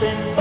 No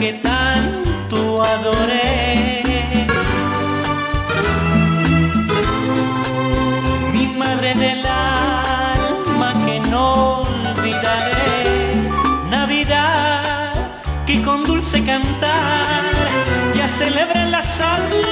que tanto adoré. Mi madre del alma que no olvidaré. Navidad que con dulce cantar ya celebra la salud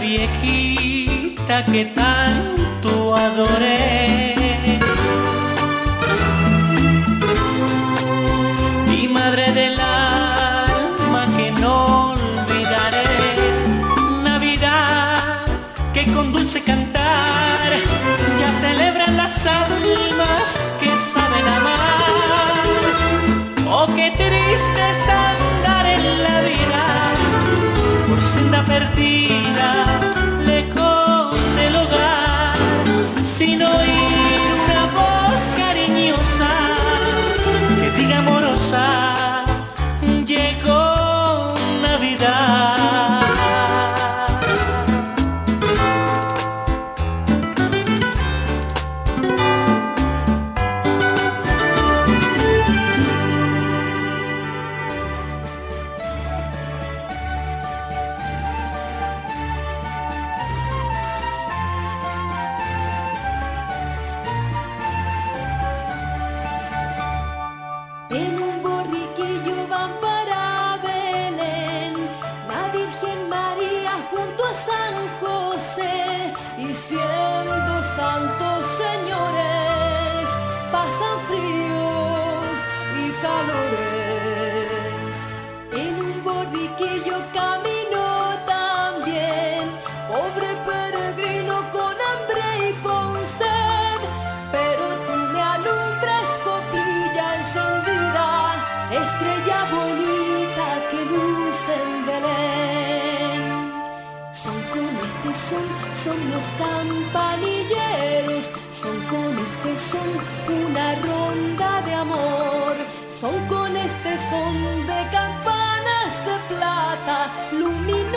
viejita que tanto adoré. Mi madre del alma que no olvidaré. Navidad que con dulce cantar ya celebran las almas que saben amar. Oh, qué triste es andar en la vida por senda perdida. si no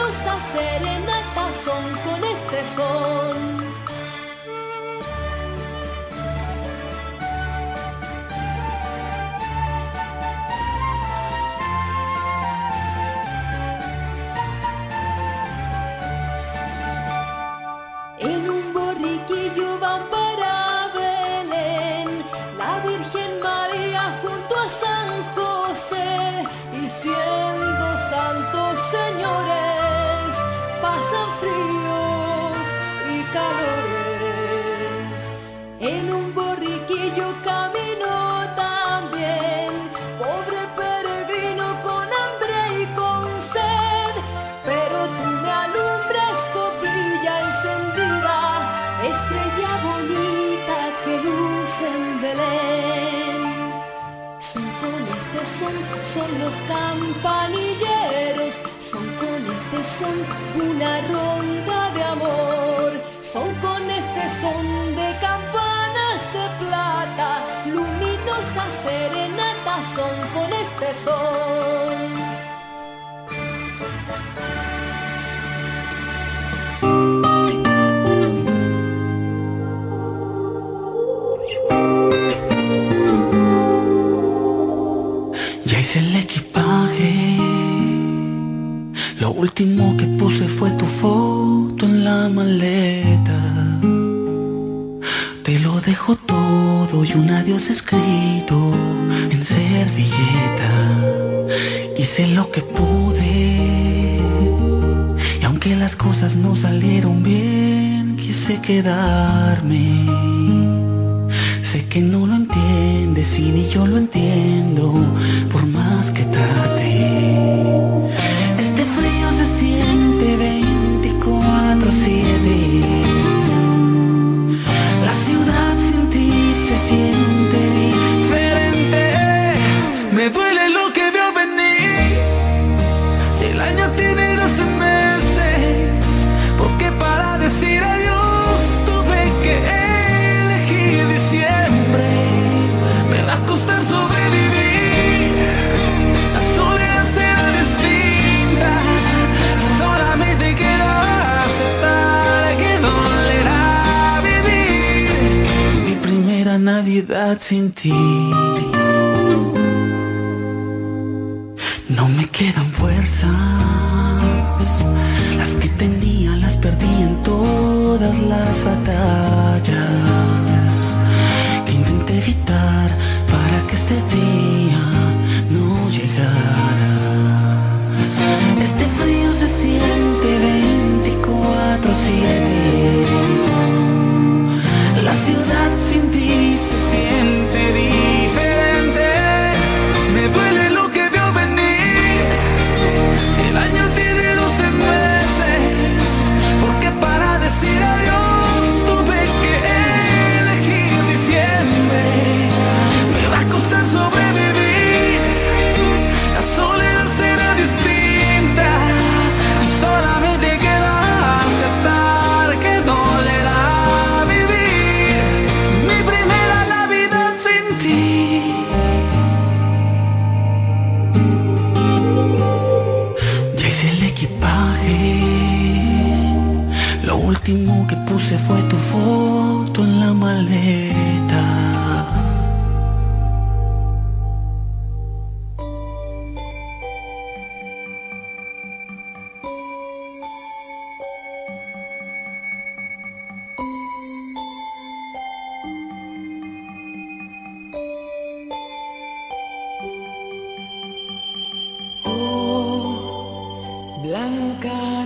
hermosas serenatas son con este sol. una escrito en servilleta. Hice lo que pude. Y aunque las cosas no salieron bien, quise quedarme God.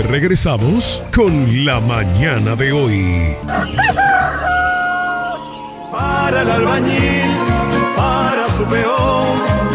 Regresamos con la mañana de hoy. Para el albañil, para su peón,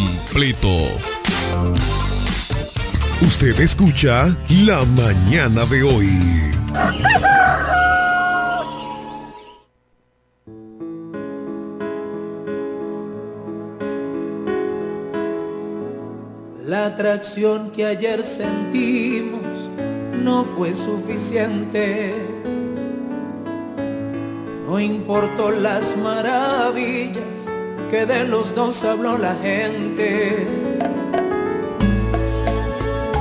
completo. Usted escucha La mañana de hoy. La atracción que ayer sentimos no fue suficiente. No importó las maravillas que de los dos habló la gente.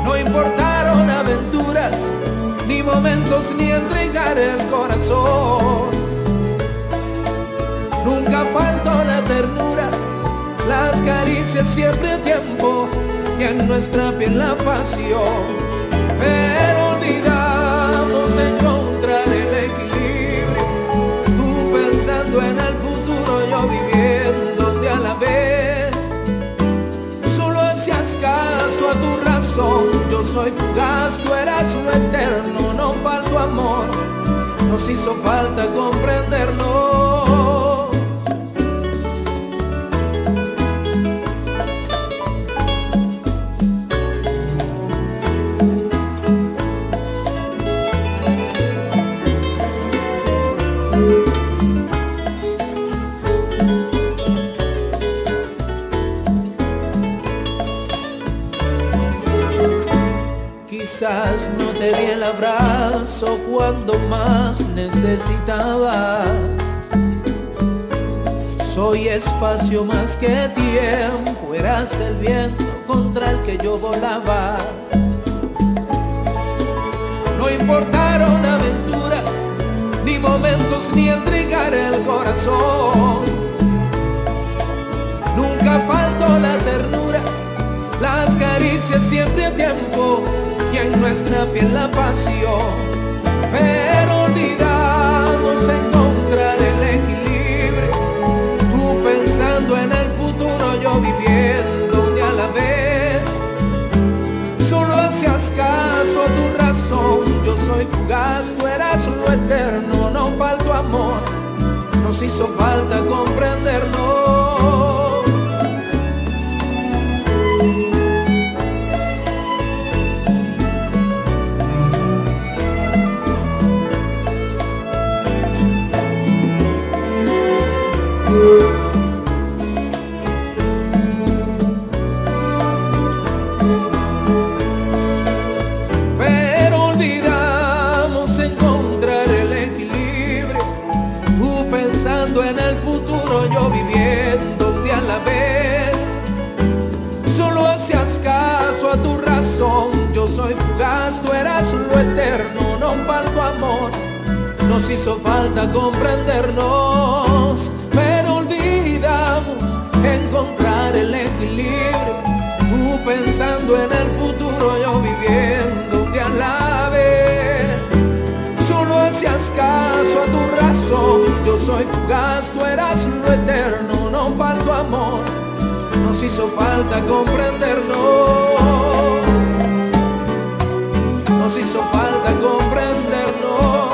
No importaron aventuras, ni momentos, ni entregar el corazón. Nunca faltó la ternura, las caricias siempre tiempo y en nuestra piel la pasión. Soy fugaz, tú eras lo eterno, no faltó amor, nos hizo falta comprendernos. Te di el abrazo cuando más necesitaba. Soy espacio más que tiempo, eras el viento contra el que yo volaba. No importaron aventuras, ni momentos, ni entregar el corazón. Nunca faltó la ternura, las caricias siempre a tiempo en nuestra piel la pasión. Pero olvidamos encontrar el equilibrio, tú pensando en el futuro, yo viviendo de a la vez. Solo hacías caso a tu razón, yo soy fugaz, tú eras lo eterno, no faltó amor, nos hizo falta comprendernos. Soy fugaz, tú eras lo eterno. No faltó amor, nos hizo falta comprendernos. Pero olvidamos encontrar el equilibrio. Tú pensando en el futuro, yo viviendo un día a la vez. Solo hacías caso a tu razón. Yo soy fugaz, tú eras lo eterno. No faltó amor, nos hizo falta comprendernos. Nos hizo falta comprendernos.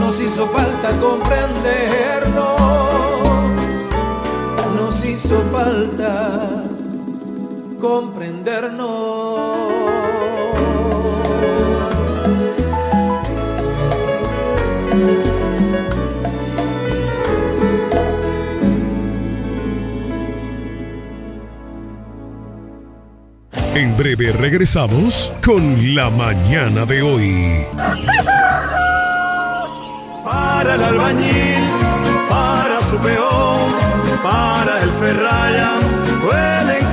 Nos hizo falta comprendernos nos hizo falta comprendernos. En breve regresamos con la mañana de hoy. Para el albañil, para su peón, para el ferraya, encofrado.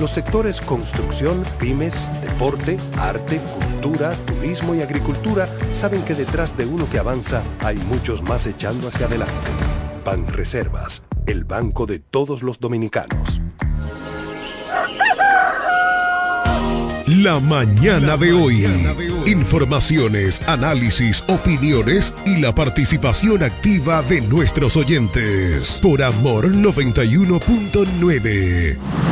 Los sectores construcción, pymes, deporte, arte, cultura, turismo y agricultura saben que detrás de uno que avanza hay muchos más echando hacia adelante. Banreservas, el banco de todos los dominicanos. La mañana de hoy. Informaciones, análisis, opiniones y la participación activa de nuestros oyentes. Por Amor 91.9.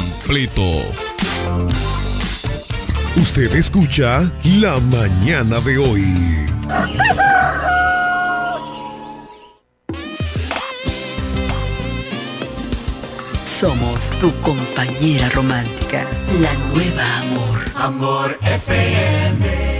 completo. Usted escucha La Mañana de hoy. Somos tu compañera romántica, la nueva amor. Amor FM.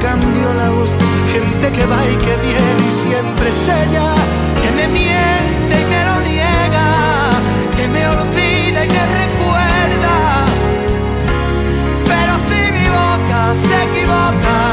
cambió la voz. Gente que va y que viene y siempre es ella Que me miente y me lo niega Que me olvida y me recuerda se equivoca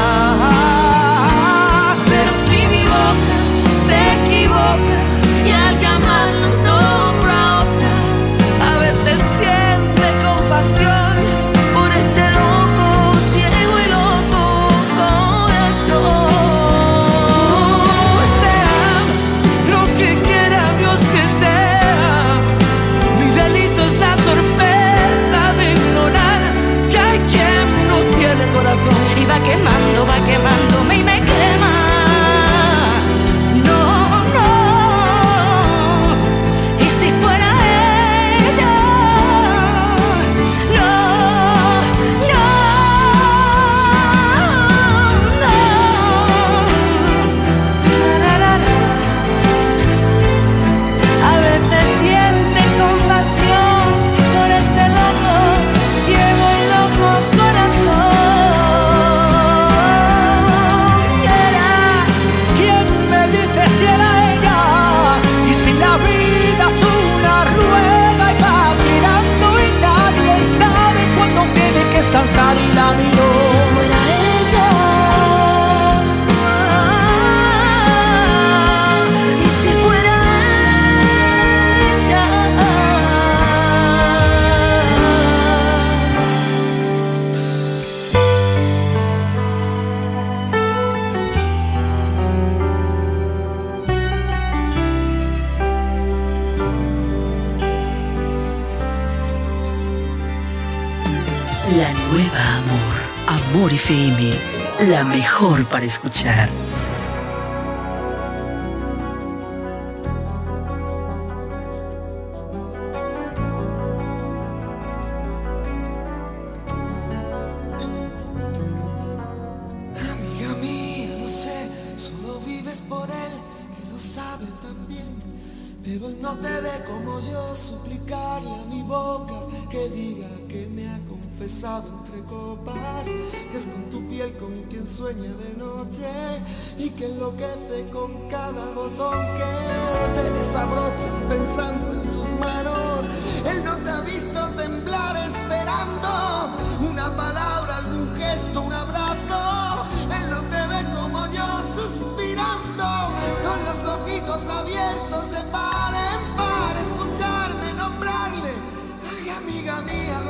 escuchar.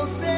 você.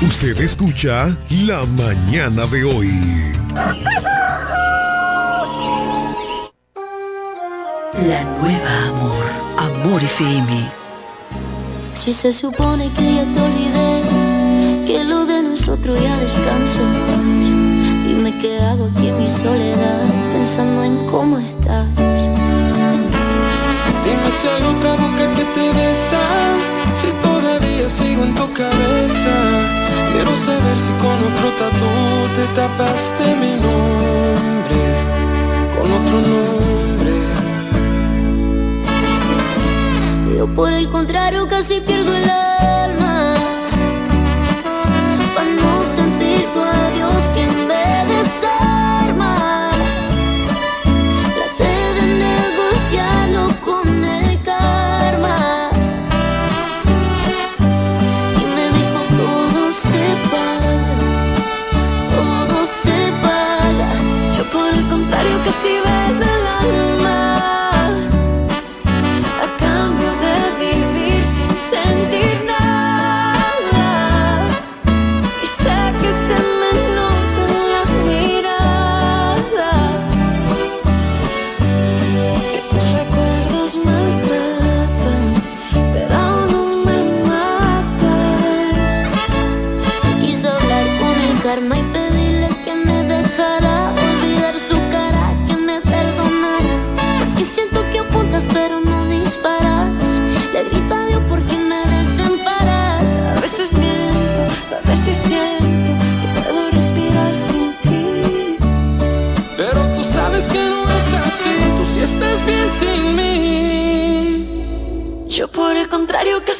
Usted escucha La Mañana de hoy. La nueva Amor, Amor FM. Si se supone que ya te olvidé, que lo de nosotros ya descanso en paz. Dime qué hago aquí en mi soledad, pensando en cómo estás. Dime si hay otra boca que te besa, si todavía sigo en tu cabeza. Quiero saber si con otro tatu te tapaste mi nombre, con otro nombre. Yo por el contrario casi pierdo el alma. Yo por el contrario casi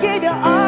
give you all.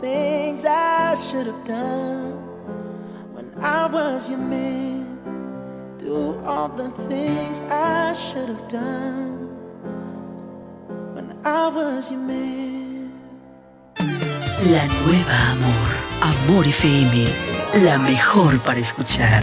things I should have done when I was your man. Do all the things I should have done when I was your man. La nueva amor, Amor y FM, la mejor para escuchar.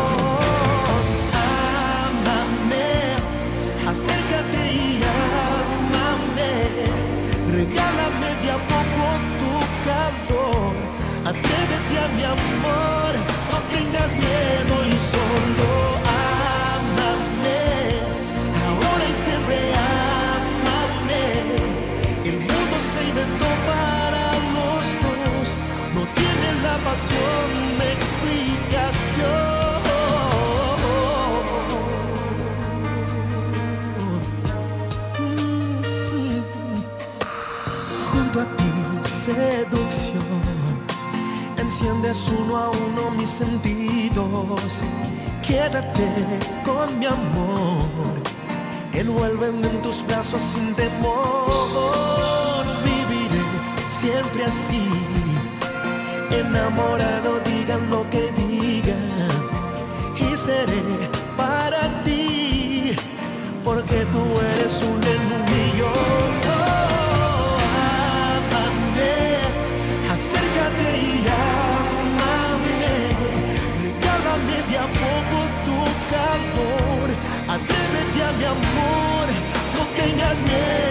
amor, atrévete a mi amor. sentidos. Quédate con mi amor, envuélveme en tus brazos sin temor. Viviré siempre así, enamorado, digan lo que digan, y seré para ti, porque tú eres un has made.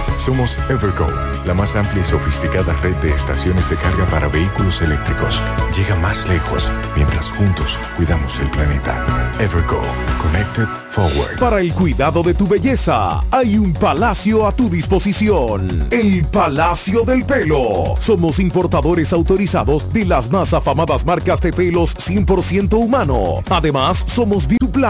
Somos Evergo, la más amplia y sofisticada red de estaciones de carga para vehículos eléctricos. Llega más lejos mientras juntos cuidamos el planeta. Evergo, Connected Forward. Para el cuidado de tu belleza, hay un palacio a tu disposición. El Palacio del Pelo. Somos importadores autorizados de las más afamadas marcas de pelos 100% humano. Además, somos